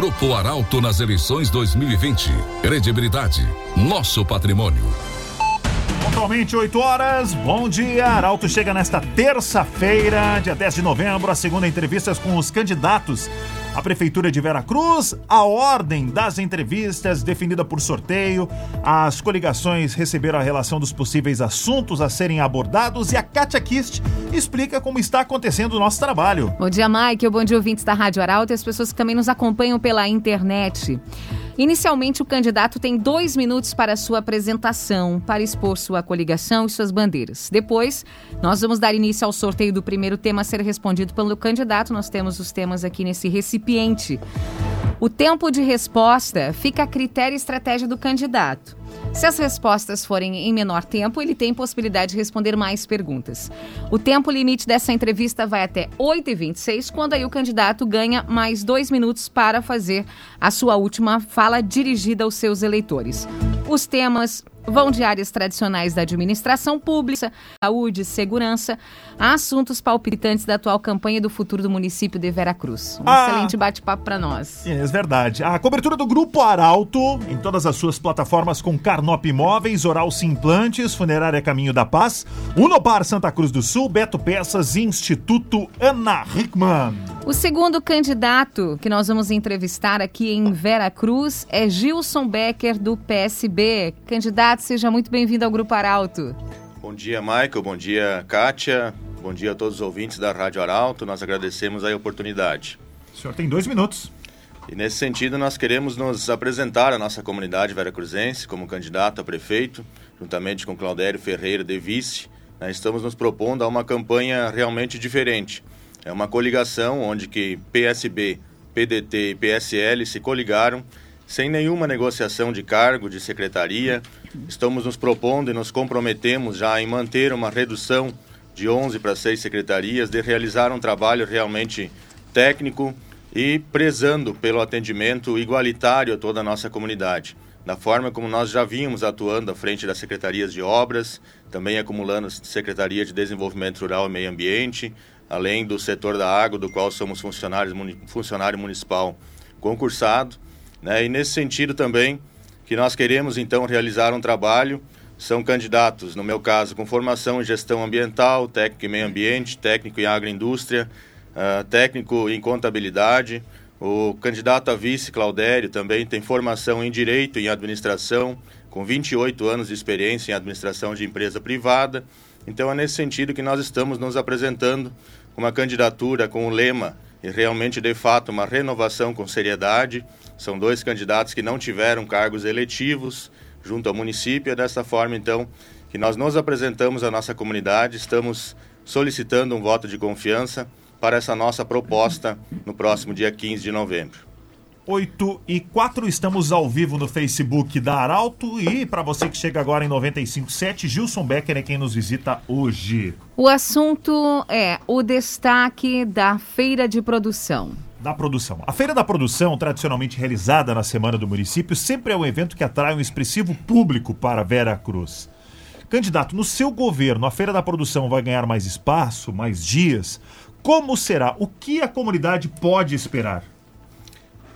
Grupo Arauto nas eleições 2020. Credibilidade, nosso patrimônio. Pontualmente 8 horas, bom dia. Arauto chega nesta terça-feira, dia 10 de novembro, a segunda entrevista com os candidatos à Prefeitura de Veracruz, a ordem das entrevistas definida por sorteio, as coligações receberam a relação dos possíveis assuntos a serem abordados e a Katia Kist explica como está acontecendo o nosso trabalho. Bom dia, Mike. Bom dia, ouvintes da Rádio Arauto e as pessoas que também nos acompanham pela internet. Inicialmente, o candidato tem dois minutos para sua apresentação, para expor sua coligação e suas bandeiras. Depois, nós vamos dar início ao sorteio do primeiro tema a ser respondido pelo candidato. Nós temos os temas aqui nesse recipiente. O tempo de resposta fica a critério e estratégia do candidato. Se as respostas forem em menor tempo, ele tem possibilidade de responder mais perguntas. O tempo limite dessa entrevista vai até 8h26, quando aí o candidato ganha mais dois minutos para fazer a sua última fala dirigida aos seus eleitores. Os temas vão de áreas tradicionais da administração pública, saúde, segurança, a assuntos palpitantes da atual campanha do futuro do município de Veracruz. Um ah, excelente bate-papo para nós. É, verdade. A cobertura do Grupo Arauto em todas as suas plataformas com Carnop Imóveis, Oral Simplantes, Funerária Caminho da Paz, Unopar Santa Cruz do Sul, Beto Peças, Instituto Ana Hickman. O segundo candidato que nós vamos entrevistar aqui em Veracruz é Gilson Becker, do PSB. Candidato, seja muito bem-vindo ao Grupo Arauto. Bom dia, Michael. Bom dia, Kátia. Bom dia a todos os ouvintes da Rádio Arauto. Nós agradecemos a oportunidade. O senhor tem dois minutos. E nesse sentido, nós queremos nos apresentar à nossa comunidade veracruzense como candidato a prefeito, juntamente com Claudério Ferreira de vice. Né, estamos nos propondo a uma campanha realmente diferente. É uma coligação onde que PSB, PDT e PSL se coligaram sem nenhuma negociação de cargo, de secretaria. Estamos nos propondo e nos comprometemos já em manter uma redução de 11 para 6 secretarias, de realizar um trabalho realmente técnico e prezando pelo atendimento igualitário a toda a nossa comunidade. Da forma como nós já vínhamos atuando à frente das secretarias de obras, também acumulando a Secretaria de Desenvolvimento Rural e Meio Ambiente, além do setor da água, do qual somos funcionários, funcionário municipal concursado. Né? E nesse sentido também, que nós queremos então realizar um trabalho são candidatos, no meu caso, com formação em gestão ambiental, técnico em meio ambiente, técnico em agroindústria, uh, técnico em contabilidade. O candidato a vice, Claudério, também tem formação em direito e em administração, com 28 anos de experiência em administração de empresa privada. Então é nesse sentido que nós estamos nos apresentando uma candidatura com o lema e realmente de fato uma renovação com seriedade. São dois candidatos que não tiveram cargos eletivos, junto ao município. É dessa forma, então, que nós nos apresentamos à nossa comunidade, estamos solicitando um voto de confiança para essa nossa proposta no próximo dia 15 de novembro. 8 e 4, estamos ao vivo no Facebook da Arauto e para você que chega agora em 95.7, Gilson Becker é quem nos visita hoje. O assunto é o destaque da feira de produção da produção. A Feira da Produção, tradicionalmente realizada na Semana do Município, sempre é um evento que atrai um expressivo público para Vera Cruz. Candidato, no seu governo, a Feira da Produção vai ganhar mais espaço, mais dias? Como será? O que a comunidade pode esperar?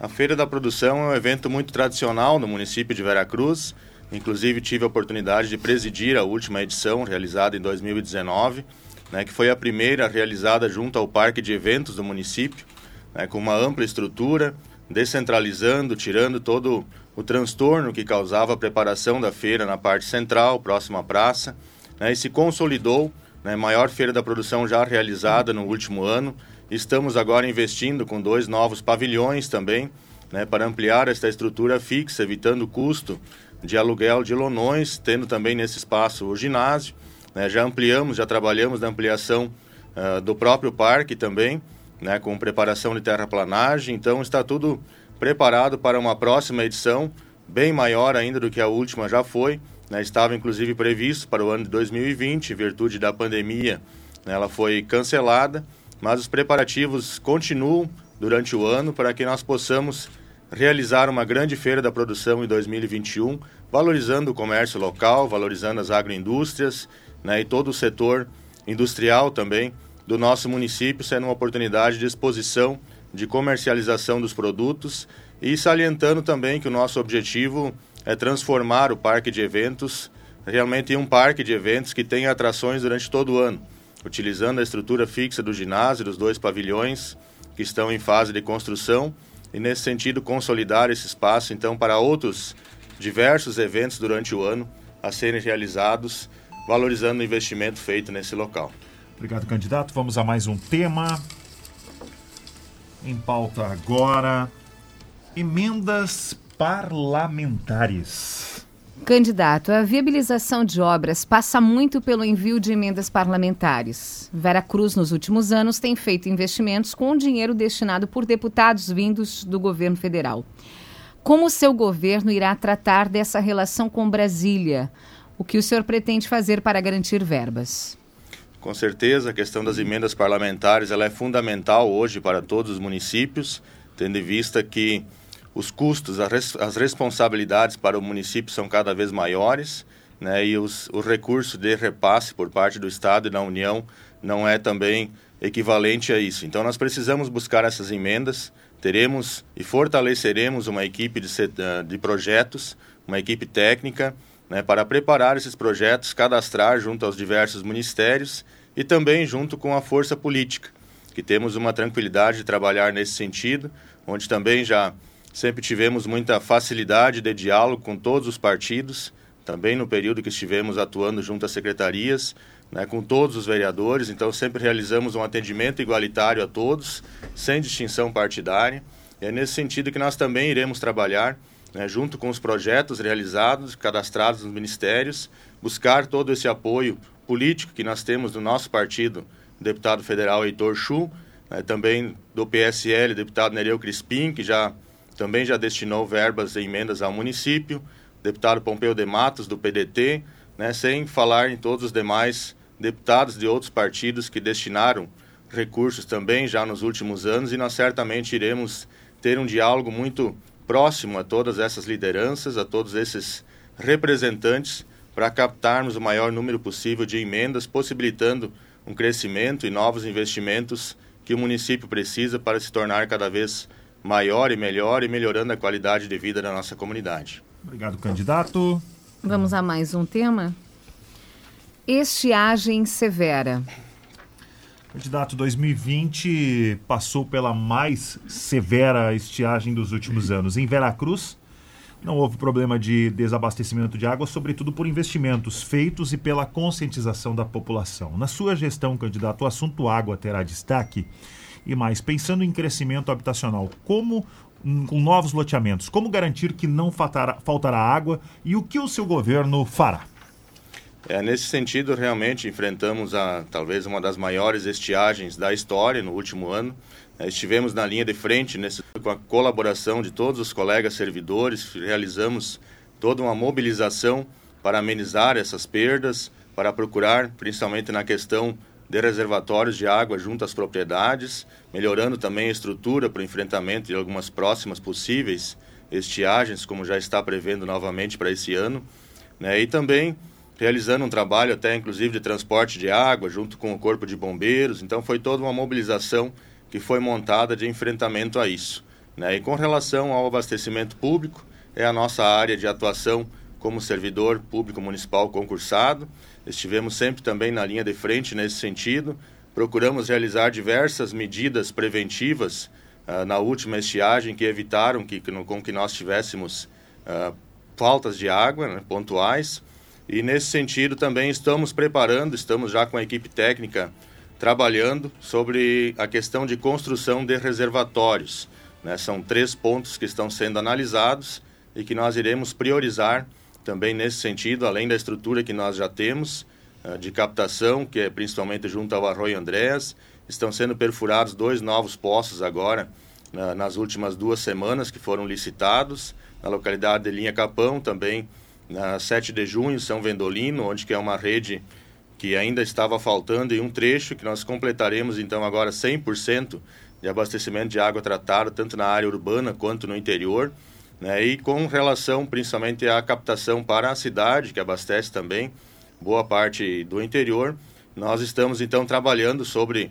A Feira da Produção é um evento muito tradicional no município de Vera Cruz. Inclusive, tive a oportunidade de presidir a última edição, realizada em 2019, né, que foi a primeira realizada junto ao Parque de Eventos do município né, com uma ampla estrutura, descentralizando, tirando todo o transtorno que causava a preparação da feira na parte central, próxima à praça, né, e se consolidou, né, maior feira da produção já realizada no último ano. Estamos agora investindo com dois novos pavilhões também, né, para ampliar esta estrutura fixa, evitando o custo de aluguel de lonões, tendo também nesse espaço o ginásio. Né, já ampliamos, já trabalhamos na ampliação uh, do próprio parque também, né, com preparação de terraplanagem. Então está tudo preparado para uma próxima edição, bem maior ainda do que a última já foi. Né, estava inclusive previsto para o ano de 2020, em virtude da pandemia, né, ela foi cancelada, mas os preparativos continuam durante o ano para que nós possamos realizar uma grande feira da produção em 2021, valorizando o comércio local, valorizando as agroindústrias né, e todo o setor industrial também, do nosso município, sendo uma oportunidade de exposição de comercialização dos produtos e salientando também que o nosso objetivo é transformar o parque de eventos realmente em um parque de eventos que tenha atrações durante todo o ano, utilizando a estrutura fixa do ginásio, dos dois pavilhões que estão em fase de construção e nesse sentido consolidar esse espaço então para outros diversos eventos durante o ano a serem realizados, valorizando o investimento feito nesse local. Obrigado, candidato. Vamos a mais um tema. Em pauta agora, emendas parlamentares. Candidato, a viabilização de obras passa muito pelo envio de emendas parlamentares. Vera Cruz, nos últimos anos, tem feito investimentos com dinheiro destinado por deputados vindos do governo federal. Como o seu governo irá tratar dessa relação com Brasília? O que o senhor pretende fazer para garantir verbas? Com certeza, a questão das emendas parlamentares ela é fundamental hoje para todos os municípios, tendo em vista que os custos, as responsabilidades para o município são cada vez maiores, né, e os, o recurso de repasse por parte do Estado e da União não é também equivalente a isso. Então, nós precisamos buscar essas emendas, teremos e fortaleceremos uma equipe de, de projetos, uma equipe técnica, né, para preparar esses projetos, cadastrar junto aos diversos ministérios e também junto com a força política, que temos uma tranquilidade de trabalhar nesse sentido, onde também já Sempre tivemos muita facilidade de diálogo com todos os partidos, também no período que estivemos atuando junto às secretarias, né, com todos os vereadores. Então, sempre realizamos um atendimento igualitário a todos, sem distinção partidária. E é nesse sentido que nós também iremos trabalhar, né, junto com os projetos realizados, cadastrados nos ministérios, buscar todo esse apoio político que nós temos do nosso partido, deputado federal Heitor Chu, né, também do PSL, deputado Nereu Crispim, que já também já destinou verbas e emendas ao município, deputado Pompeu de Matos, do PDT, né, sem falar em todos os demais deputados de outros partidos que destinaram recursos também já nos últimos anos. E nós certamente iremos ter um diálogo muito próximo a todas essas lideranças, a todos esses representantes, para captarmos o maior número possível de emendas, possibilitando um crescimento e novos investimentos que o município precisa para se tornar cada vez mais maior e melhor e melhorando a qualidade de vida da nossa comunidade. Obrigado, candidato. Vamos a mais um tema. Estiagem severa. Candidato 2020 passou pela mais severa estiagem dos últimos anos. Em Veracruz, não houve problema de desabastecimento de água, sobretudo por investimentos feitos e pela conscientização da população. Na sua gestão, candidato, o assunto água terá destaque e mais, pensando em crescimento habitacional, como hum, com novos loteamentos, como garantir que não faltará, faltará água e o que o seu governo fará? É, nesse sentido, realmente enfrentamos a talvez uma das maiores estiagens da história no último ano. É, estivemos na linha de frente nesse, com a colaboração de todos os colegas servidores, realizamos toda uma mobilização para amenizar essas perdas, para procurar, principalmente na questão de reservatórios de água junto às propriedades, melhorando também a estrutura para o enfrentamento de algumas próximas possíveis estiagens, como já está prevendo novamente para esse ano, né? e também realizando um trabalho até inclusive de transporte de água junto com o corpo de bombeiros. Então foi toda uma mobilização que foi montada de enfrentamento a isso. Né? E com relação ao abastecimento público, é a nossa área de atuação como servidor público municipal concursado Estivemos sempre também na linha de frente nesse sentido. Procuramos realizar diversas medidas preventivas uh, na última estiagem que evitaram que, que no, com que nós tivéssemos uh, faltas de água né, pontuais. E nesse sentido também estamos preparando, estamos já com a equipe técnica trabalhando sobre a questão de construção de reservatórios. Né? São três pontos que estão sendo analisados e que nós iremos priorizar também nesse sentido, além da estrutura que nós já temos uh, de captação, que é principalmente junto ao Arroio Andrés, estão sendo perfurados dois novos poços agora, nas últimas duas semanas, que foram licitados, na localidade de Linha Capão, também na 7 de junho, São Vendolino, onde que é uma rede que ainda estava faltando em um trecho que nós completaremos então agora 100% de abastecimento de água tratada, tanto na área urbana quanto no interior. Né? E com relação principalmente à captação para a cidade, que abastece também boa parte do interior, nós estamos então trabalhando sobre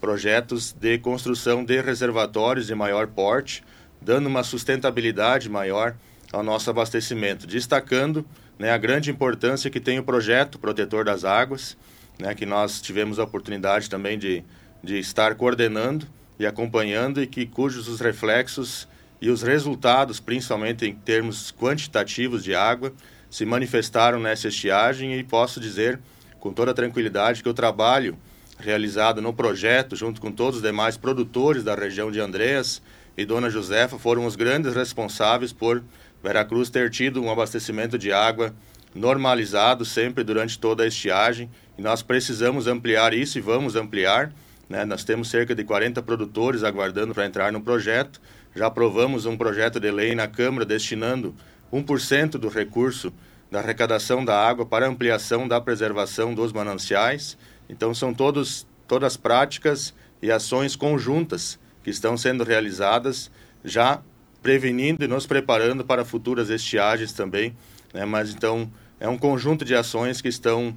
projetos de construção de reservatórios de maior porte, dando uma sustentabilidade maior ao nosso abastecimento, destacando né, a grande importância que tem o projeto Protetor das Águas, né, que nós tivemos a oportunidade também de, de estar coordenando e acompanhando e que cujos os reflexos e os resultados, principalmente em termos quantitativos de água, se manifestaram nessa estiagem e posso dizer com toda tranquilidade que o trabalho realizado no projeto, junto com todos os demais produtores da região de Andreas e Dona Josefa, foram os grandes responsáveis por Veracruz ter tido um abastecimento de água normalizado sempre durante toda a estiagem e nós precisamos ampliar isso e vamos ampliar. Né? Nós temos cerca de 40 produtores aguardando para entrar no projeto. Já aprovamos um projeto de lei na Câmara destinando 1% do recurso da arrecadação da água para ampliação da preservação dos mananciais. Então, são todos, todas práticas e ações conjuntas que estão sendo realizadas, já prevenindo e nos preparando para futuras estiagens também. Né? Mas, então, é um conjunto de ações que estão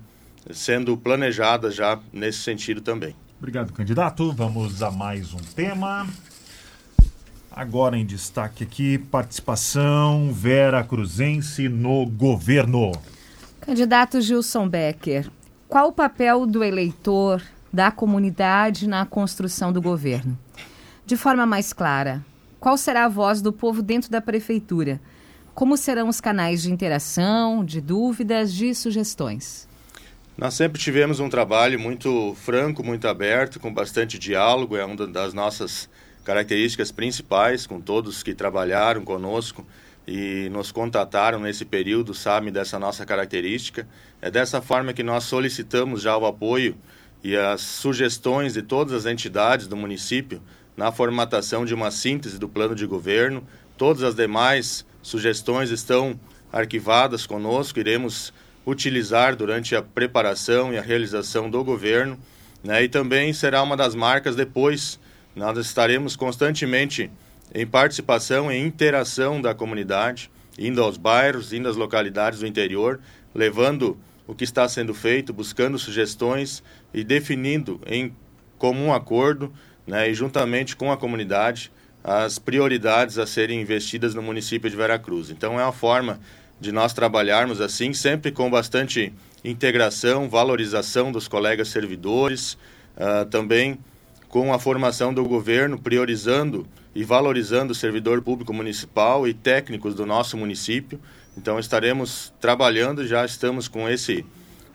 sendo planejadas já nesse sentido também. Obrigado, candidato. Vamos a mais um tema. Agora em destaque aqui, participação Vera Cruzense no governo. Candidato Gilson Becker, qual o papel do eleitor, da comunidade na construção do governo? De forma mais clara, qual será a voz do povo dentro da prefeitura? Como serão os canais de interação, de dúvidas, de sugestões? Nós sempre tivemos um trabalho muito franco, muito aberto, com bastante diálogo, é uma das nossas características principais, com todos que trabalharam conosco e nos contataram nesse período, sabem dessa nossa característica. É dessa forma que nós solicitamos já o apoio e as sugestões de todas as entidades do município na formatação de uma síntese do plano de governo. Todas as demais sugestões estão arquivadas conosco, iremos utilizar durante a preparação e a realização do governo, né? E também será uma das marcas depois nós estaremos constantemente em participação, em interação da comunidade, indo aos bairros, indo às localidades do interior, levando o que está sendo feito, buscando sugestões e definindo em comum acordo, né, e juntamente com a comunidade, as prioridades a serem investidas no município de Veracruz. Então é uma forma de nós trabalharmos assim, sempre com bastante integração, valorização dos colegas servidores, uh, também com a formação do governo, priorizando e valorizando o servidor público municipal e técnicos do nosso município. Então estaremos trabalhando, já estamos com esse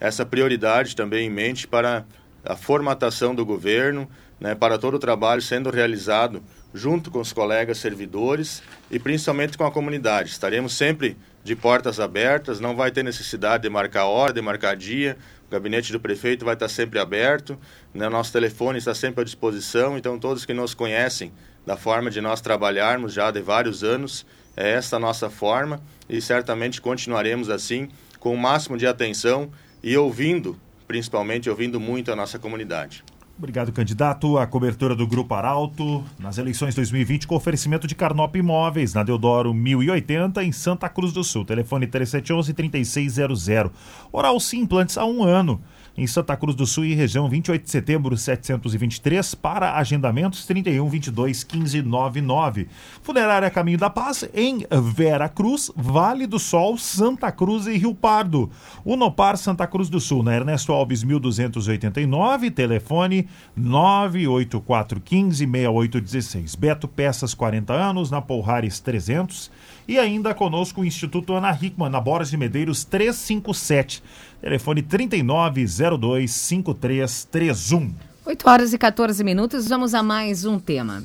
essa prioridade também em mente para a formatação do governo, né, para todo o trabalho sendo realizado junto com os colegas servidores e principalmente com a comunidade. Estaremos sempre de portas abertas, não vai ter necessidade de marcar hora, de marcar dia, gabinete do prefeito vai estar sempre aberto, né? nosso telefone está sempre à disposição, então todos que nos conhecem da forma de nós trabalharmos já de vários anos, é esta a nossa forma e certamente continuaremos assim, com o máximo de atenção e ouvindo, principalmente ouvindo muito a nossa comunidade. Obrigado, candidato. A cobertura do Grupo Arauto nas eleições 2020 com oferecimento de Carnop Imóveis, na Deodoro 1080, em Santa Cruz do Sul. Telefone 3711-3600. Oral Sim Implantes há um ano em Santa Cruz do Sul e região 28 de setembro 723 para agendamentos 31 22 15 99. Funerária Caminho da Paz em Vera Cruz, Vale do Sol, Santa Cruz e Rio Pardo. Unopar Santa Cruz do Sul, na Ernesto Alves 1289, telefone 98415 6816. Beto Peças 40 anos, na Polhares 300 e ainda conosco o Instituto Ana Hickman, na Borges de Medeiros 357. Telefone 39025331. 8 horas e 14 minutos, vamos a mais um tema.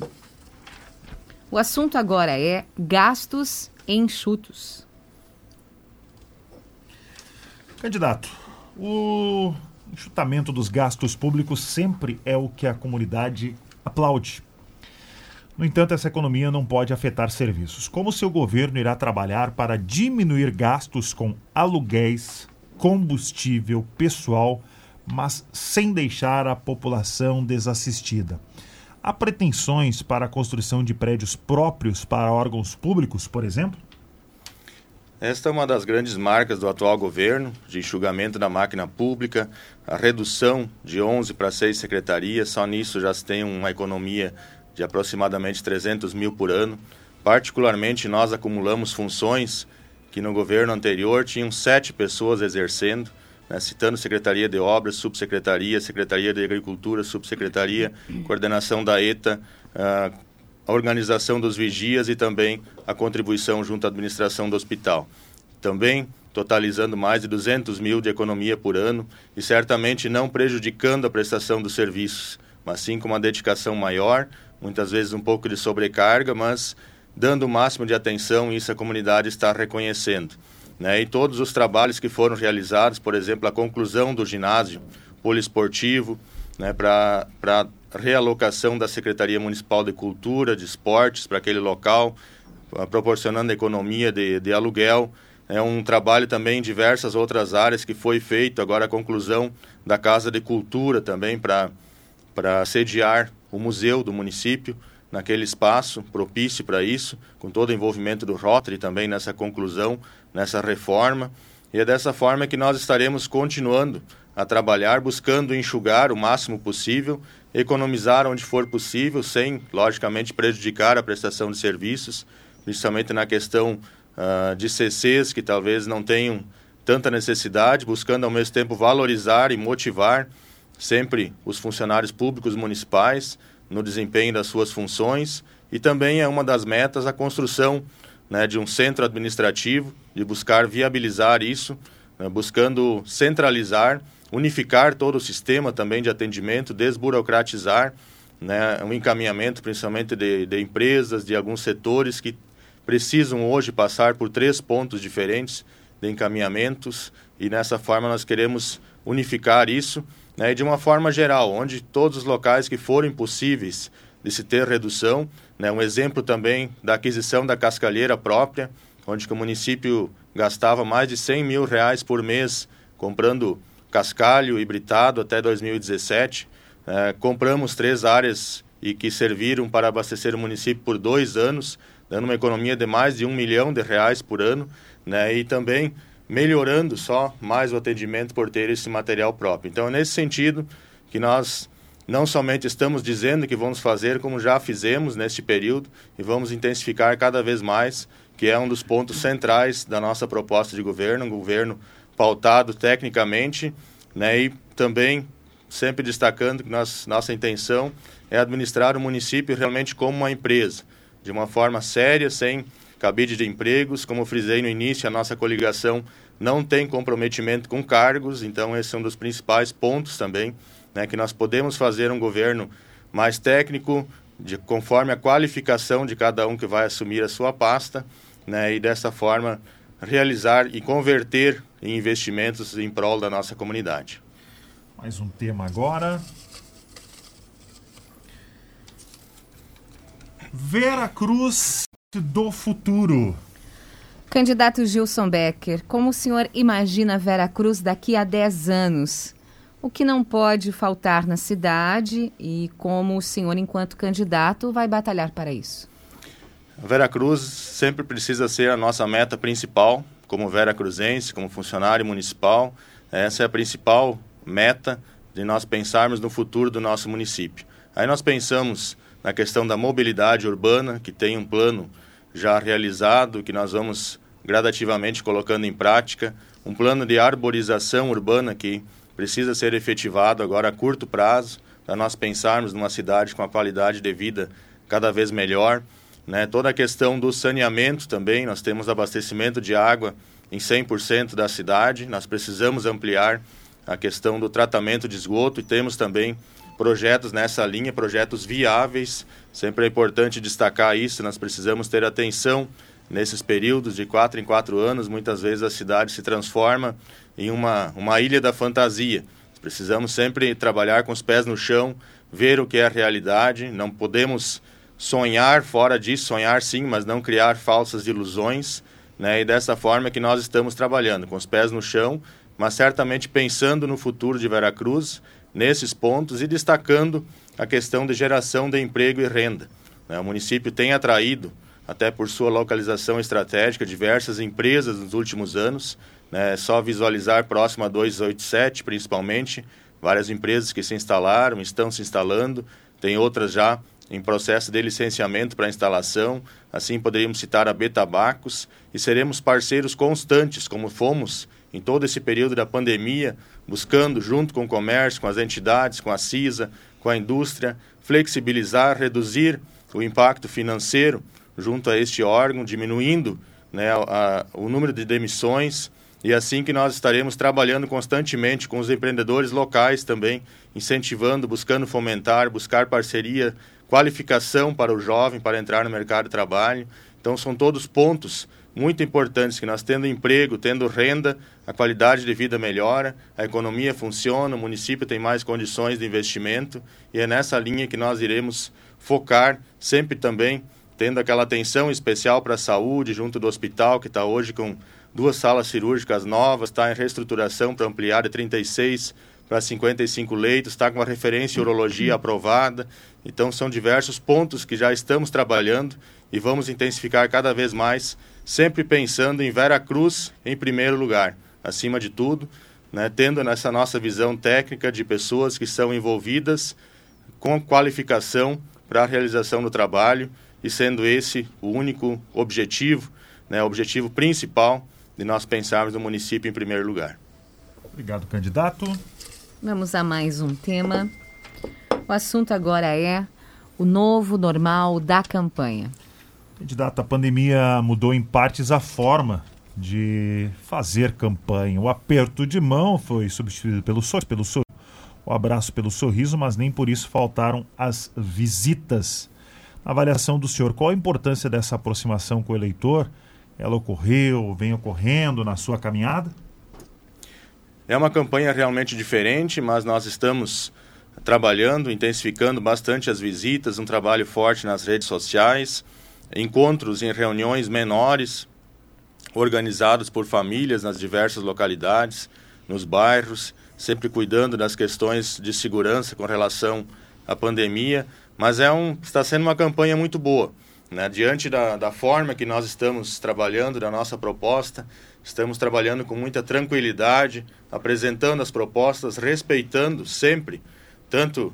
O assunto agora é gastos enxutos. Candidato, o enxutamento dos gastos públicos sempre é o que a comunidade aplaude. No entanto, essa economia não pode afetar serviços. Como seu governo irá trabalhar para diminuir gastos com aluguéis, combustível, pessoal, mas sem deixar a população desassistida. Há pretensões para a construção de prédios próprios para órgãos públicos, por exemplo? Esta é uma das grandes marcas do atual governo, de enxugamento da máquina pública, a redução de 11 para 6 secretarias, só nisso já se tem uma economia de aproximadamente 300 mil por ano. Particularmente, nós acumulamos funções que no governo anterior tinham sete pessoas exercendo, né, citando Secretaria de Obras, Subsecretaria, Secretaria de Agricultura, Subsecretaria, coordenação da ETA, uh, a organização dos vigias e também a contribuição junto à administração do hospital. Também totalizando mais de 200 mil de economia por ano e certamente não prejudicando a prestação dos serviços, mas sim com uma dedicação maior, muitas vezes um pouco de sobrecarga, mas dando o máximo de atenção isso a comunidade está reconhecendo. Né? E todos os trabalhos que foram realizados, por exemplo, a conclusão do ginásio poliesportivo, né, para realocação da Secretaria Municipal de Cultura, de Esportes para aquele local, proporcionando economia de, de aluguel. É um trabalho também em diversas outras áreas que foi feito, agora a conclusão da Casa de Cultura também para sediar o museu do município naquele espaço propício para isso, com todo o envolvimento do Rotary também nessa conclusão, nessa reforma. E é dessa forma que nós estaremos continuando a trabalhar, buscando enxugar o máximo possível, economizar onde for possível, sem, logicamente, prejudicar a prestação de serviços, principalmente na questão uh, de CCs que talvez não tenham tanta necessidade, buscando ao mesmo tempo valorizar e motivar sempre os funcionários públicos municipais no desempenho das suas funções e também é uma das metas a construção né, de um centro administrativo, de buscar viabilizar isso, né, buscando centralizar unificar todo o sistema também de atendimento, desburocratizar né, um encaminhamento principalmente de, de empresas, de alguns setores que precisam hoje passar por três pontos diferentes de encaminhamentos e nessa forma nós queremos unificar isso né, de uma forma geral, onde todos os locais que forem possíveis de se ter redução, né, um exemplo também da aquisição da cascalheira própria, onde o município gastava mais de 100 mil reais por mês comprando cascalho e britado até 2017. É, compramos três áreas e que serviram para abastecer o município por dois anos, dando uma economia de mais de um milhão de reais por ano, né? E também melhorando só mais o atendimento por ter esse material próprio. Então, é nesse sentido que nós não somente estamos dizendo que vamos fazer, como já fizemos neste período e vamos intensificar cada vez mais, que é um dos pontos centrais da nossa proposta de governo, um governo pautado tecnicamente, né, e também sempre destacando que nós, nossa intenção é administrar o município realmente como uma empresa, de uma forma séria, sem cabide de empregos. Como frisei no início, a nossa coligação não tem comprometimento com cargos, então esse é um dos principais pontos também, né, que nós podemos fazer um governo mais técnico, de, conforme a qualificação de cada um que vai assumir a sua pasta, né, e dessa forma realizar e converter em investimentos em prol da nossa comunidade. Mais um tema agora. Vera Cruz do futuro. Candidato Gilson Becker, como o senhor imagina Vera Cruz daqui a 10 anos? O que não pode faltar na cidade e como o senhor, enquanto candidato, vai batalhar para isso? A Vera Cruz sempre precisa ser a nossa meta principal, como Vera Cruzense, como funcionário municipal. Essa é a principal meta de nós pensarmos no futuro do nosso município. Aí nós pensamos na questão da mobilidade urbana, que tem um plano já realizado, que nós vamos gradativamente colocando em prática, um plano de arborização urbana que precisa ser efetivado agora a curto prazo, para nós pensarmos numa cidade com a qualidade de vida cada vez melhor. Né? Toda a questão do saneamento também, nós temos abastecimento de água em 100% da cidade, nós precisamos ampliar a questão do tratamento de esgoto e temos também projetos nessa linha, projetos viáveis. Sempre é importante destacar isso, nós precisamos ter atenção nesses períodos de quatro em quatro anos. Muitas vezes a cidade se transforma em uma, uma ilha da fantasia. Precisamos sempre trabalhar com os pés no chão, ver o que é a realidade, não podemos sonhar fora disso, sonhar sim, mas não criar falsas ilusões, né? E dessa forma que nós estamos trabalhando, com os pés no chão, mas certamente pensando no futuro de Veracruz, nesses pontos e destacando a questão de geração de emprego e renda. Né? O município tem atraído até por sua localização estratégica, diversas empresas nos últimos anos. Né? Só visualizar próximo a 287, principalmente, várias empresas que se instalaram, estão se instalando, tem outras já em processo de licenciamento para instalação. Assim, poderíamos citar a Betabacos e seremos parceiros constantes, como fomos em todo esse período da pandemia, buscando, junto com o comércio, com as entidades, com a CISA, com a indústria, flexibilizar, reduzir o impacto financeiro junto a este órgão, diminuindo né, a, o número de demissões. E assim que nós estaremos trabalhando constantemente com os empreendedores locais também, incentivando, buscando fomentar, buscar parceria qualificação para o jovem para entrar no mercado de trabalho. Então, são todos pontos muito importantes que nós, tendo emprego, tendo renda, a qualidade de vida melhora, a economia funciona, o município tem mais condições de investimento e é nessa linha que nós iremos focar, sempre também tendo aquela atenção especial para a saúde junto do hospital, que está hoje com duas salas cirúrgicas novas, está em reestruturação para ampliar de 36 para 55 leitos, está com a referência urologia aprovada. Então, são diversos pontos que já estamos trabalhando e vamos intensificar cada vez mais, sempre pensando em Vera Cruz em primeiro lugar, acima de tudo, né, tendo nessa nossa visão técnica de pessoas que são envolvidas com qualificação para a realização do trabalho e sendo esse o único objetivo, né, o objetivo principal de nós pensarmos no município em primeiro lugar. Obrigado, candidato. Vamos a mais um tema. O assunto agora é o novo normal da campanha. Candidato, a pandemia mudou em partes a forma de fazer campanha. O aperto de mão foi substituído pelo sorriso, pelo sor... o abraço pelo sorriso, mas nem por isso faltaram as visitas. Na avaliação do senhor, qual a importância dessa aproximação com o eleitor? Ela ocorreu, vem ocorrendo na sua caminhada? É uma campanha realmente diferente, mas nós estamos trabalhando, intensificando bastante as visitas, um trabalho forte nas redes sociais, encontros em reuniões menores, organizados por famílias nas diversas localidades, nos bairros, sempre cuidando das questões de segurança com relação à pandemia, mas é um, está sendo uma campanha muito boa. Né? Diante da, da forma que nós estamos trabalhando, da nossa proposta, Estamos trabalhando com muita tranquilidade, apresentando as propostas, respeitando sempre, tanto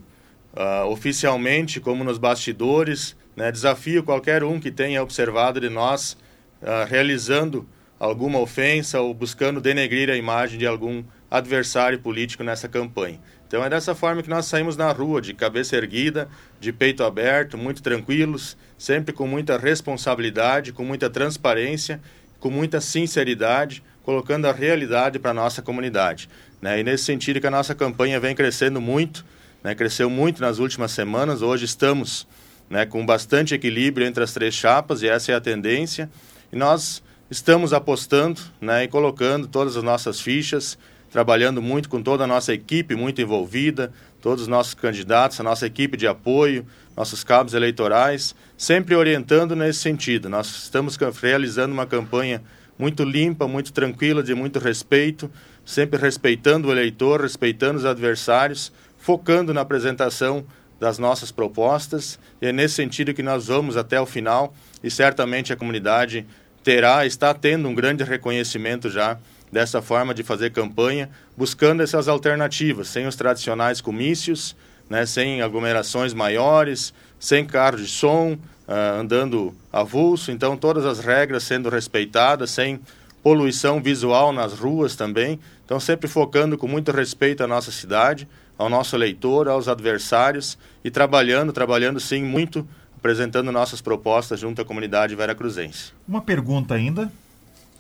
uh, oficialmente como nos bastidores. Né? Desafio qualquer um que tenha observado de nós uh, realizando alguma ofensa ou buscando denegrir a imagem de algum adversário político nessa campanha. Então é dessa forma que nós saímos na rua, de cabeça erguida, de peito aberto, muito tranquilos, sempre com muita responsabilidade, com muita transparência com muita sinceridade, colocando a realidade para a nossa comunidade. Né? E nesse sentido que a nossa campanha vem crescendo muito, né? cresceu muito nas últimas semanas, hoje estamos né, com bastante equilíbrio entre as três chapas e essa é a tendência. E nós estamos apostando né, e colocando todas as nossas fichas, trabalhando muito com toda a nossa equipe, muito envolvida, todos os nossos candidatos, a nossa equipe de apoio, nossos cabos eleitorais, sempre orientando nesse sentido. Nós estamos realizando uma campanha muito limpa, muito tranquila, de muito respeito, sempre respeitando o eleitor, respeitando os adversários, focando na apresentação das nossas propostas. E é nesse sentido que nós vamos até o final e certamente a comunidade terá, está tendo um grande reconhecimento já dessa forma de fazer campanha, buscando essas alternativas, sem os tradicionais comícios, né, sem aglomerações maiores, sem carro de som, uh, andando avulso, então todas as regras sendo respeitadas, sem poluição visual nas ruas também, então sempre focando com muito respeito à nossa cidade, ao nosso eleitor, aos adversários e trabalhando, trabalhando sim muito, apresentando nossas propostas junto à comunidade veracruzense. Uma pergunta ainda,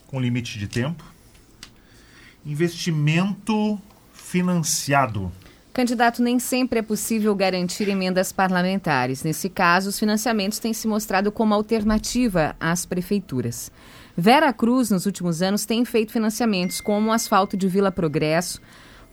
com limite de tempo. Investimento financiado Candidato, nem sempre é possível garantir emendas parlamentares. Nesse caso, os financiamentos têm se mostrado como alternativa às prefeituras. Vera Cruz, nos últimos anos, tem feito financiamentos como o asfalto de Vila Progresso,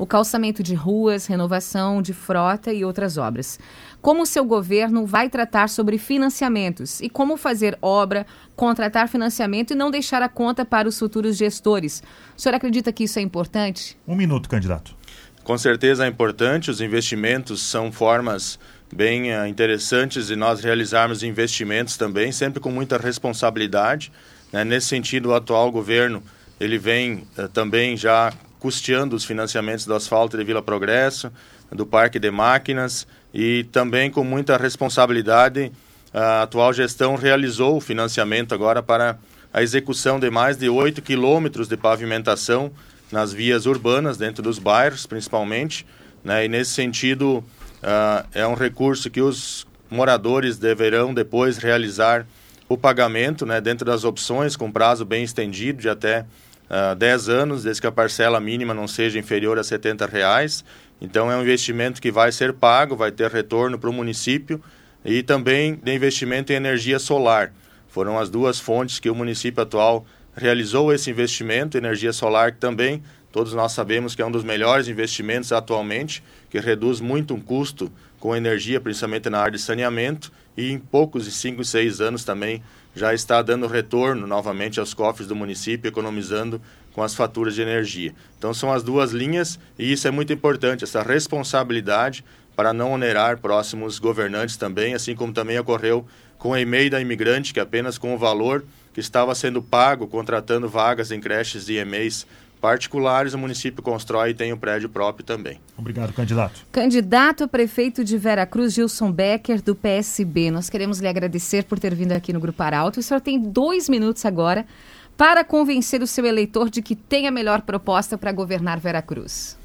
o calçamento de ruas, renovação de frota e outras obras. Como o seu governo vai tratar sobre financiamentos e como fazer obra, contratar financiamento e não deixar a conta para os futuros gestores? O senhor acredita que isso é importante? Um minuto, candidato. Com certeza é importante, os investimentos são formas bem uh, interessantes e nós realizarmos investimentos também, sempre com muita responsabilidade. Né? Nesse sentido, o atual governo ele vem uh, também já custeando os financiamentos do asfalto de Vila Progresso, do Parque de Máquinas e também com muita responsabilidade a atual gestão realizou o financiamento agora para a execução de mais de 8 quilômetros de pavimentação nas vias urbanas, dentro dos bairros principalmente. Né? E nesse sentido, uh, é um recurso que os moradores deverão depois realizar o pagamento né, dentro das opções, com prazo bem estendido de até uh, ah, 10 anos, desde que a parcela mínima não seja inferior a 70 reais. Então é um investimento que vai ser pago, vai ter retorno para o município e também de investimento em energia solar. Foram as duas fontes que o município atual realizou esse investimento, energia solar que também todos nós sabemos que é um dos melhores investimentos atualmente, que reduz muito um custo com energia, principalmente na área de saneamento, e em poucos de 5, 6 anos também já está dando retorno novamente aos cofres do município, economizando com as faturas de energia. Então são as duas linhas e isso é muito importante, essa responsabilidade para não onerar próximos governantes também, assim como também ocorreu com a EMEI da imigrante, que apenas com o valor que estava sendo pago contratando vagas em creches e EMEIs particulares, o município constrói e tem um prédio próprio também. Obrigado, candidato. Candidato a prefeito de Vera Cruz, Gilson Becker, do PSB. Nós queremos lhe agradecer por ter vindo aqui no Grupo Arauto. O senhor tem dois minutos agora para convencer o seu eleitor de que tem a melhor proposta para governar Vera Cruz.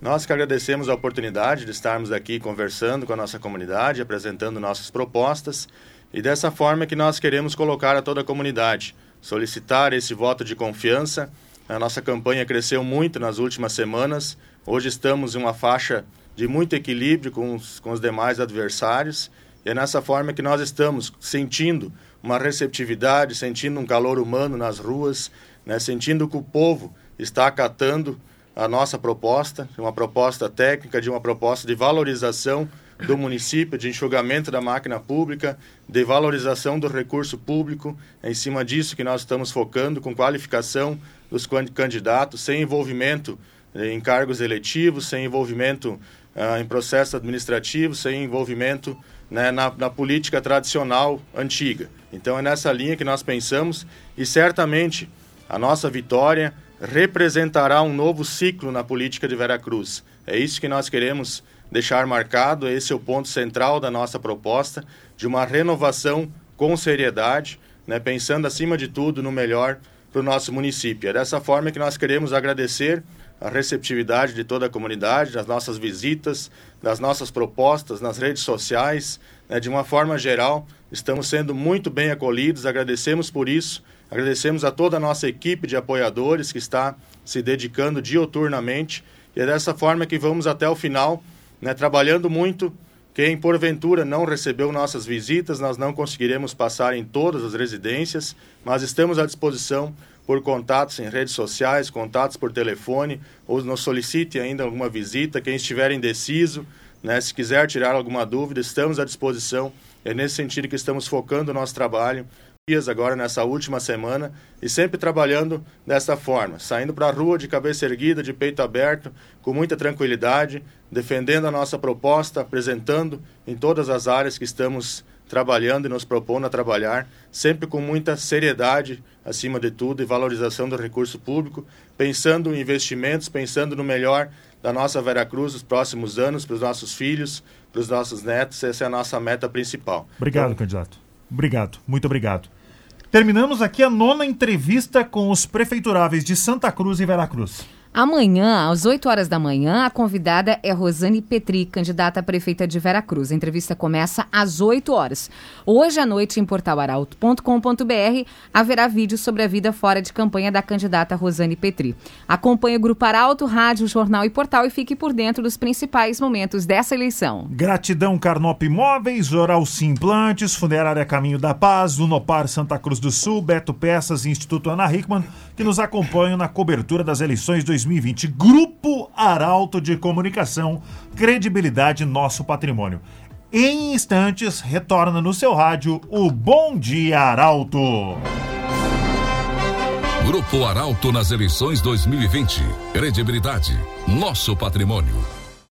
Nós que agradecemos a oportunidade de estarmos aqui conversando com a nossa comunidade, apresentando nossas propostas e dessa forma que nós queremos colocar a toda a comunidade, solicitar esse voto de confiança a nossa campanha cresceu muito nas últimas semanas. Hoje estamos em uma faixa de muito equilíbrio com os, com os demais adversários. E é nessa forma que nós estamos sentindo uma receptividade, sentindo um calor humano nas ruas, né? sentindo que o povo está acatando a nossa proposta, uma proposta técnica, de uma proposta de valorização do município, de enxugamento da máquina pública, de valorização do recurso público. É em cima disso que nós estamos focando, com qualificação dos candidatos, sem envolvimento eh, em cargos eletivos, sem envolvimento uh, em processo administrativo, sem envolvimento né, na, na, política tradicional antiga. Então é nessa linha que nós pensamos e certamente a nossa vitória representará um novo ciclo na política de Veracruz. É isso que nós queremos deixar marcado, esse é o ponto central da nossa proposta, de uma renovação com seriedade, né, pensando acima de tudo no melhor para o nosso município. É dessa forma que nós queremos agradecer a receptividade de toda a comunidade, das nossas visitas, das nossas propostas nas redes sociais. Né, de uma forma geral, estamos sendo muito bem acolhidos, agradecemos por isso, agradecemos a toda a nossa equipe de apoiadores que está se dedicando dioturnamente e é dessa forma que vamos até o final, né, trabalhando muito. Quem porventura não recebeu nossas visitas, nós não conseguiremos passar em todas as residências, mas estamos à disposição por contatos em redes sociais, contatos por telefone, ou nos solicite ainda alguma visita. Quem estiver indeciso, né, se quiser tirar alguma dúvida, estamos à disposição. É nesse sentido que estamos focando o nosso trabalho dias agora nessa última semana e sempre trabalhando dessa forma, saindo para a rua de cabeça erguida, de peito aberto, com muita tranquilidade, defendendo a nossa proposta, apresentando em todas as áreas que estamos trabalhando e nos propondo a trabalhar, sempre com muita seriedade, acima de tudo, e valorização do recurso público, pensando em investimentos, pensando no melhor da nossa Veracruz nos próximos anos, para os nossos filhos, para os nossos netos, essa é a nossa meta principal. Obrigado, então, candidato. Obrigado, muito obrigado. Terminamos aqui a nona entrevista com os prefeituráveis de Santa Cruz e Veracruz. Amanhã, às 8 horas da manhã, a convidada é Rosane Petri, candidata a prefeita de Veracruz. A entrevista começa às 8 horas. Hoje à noite, em portalaralto.com.br, haverá vídeo sobre a vida fora de campanha da candidata Rosane Petri. Acompanhe o Grupo Arauto, rádio, jornal e portal e fique por dentro dos principais momentos dessa eleição. Gratidão Carnop Imóveis, Oral Implantes, Funerária Caminho da Paz, Unopar Santa Cruz do Sul, Beto Peças e Instituto Ana Hickman, que nos acompanham na cobertura das eleições 2020. 2020. Grupo Arauto de Comunicação, credibilidade nosso patrimônio. Em instantes, retorna no seu rádio o Bom Dia Arauto. Grupo Arauto nas eleições 2020. Credibilidade, nosso patrimônio.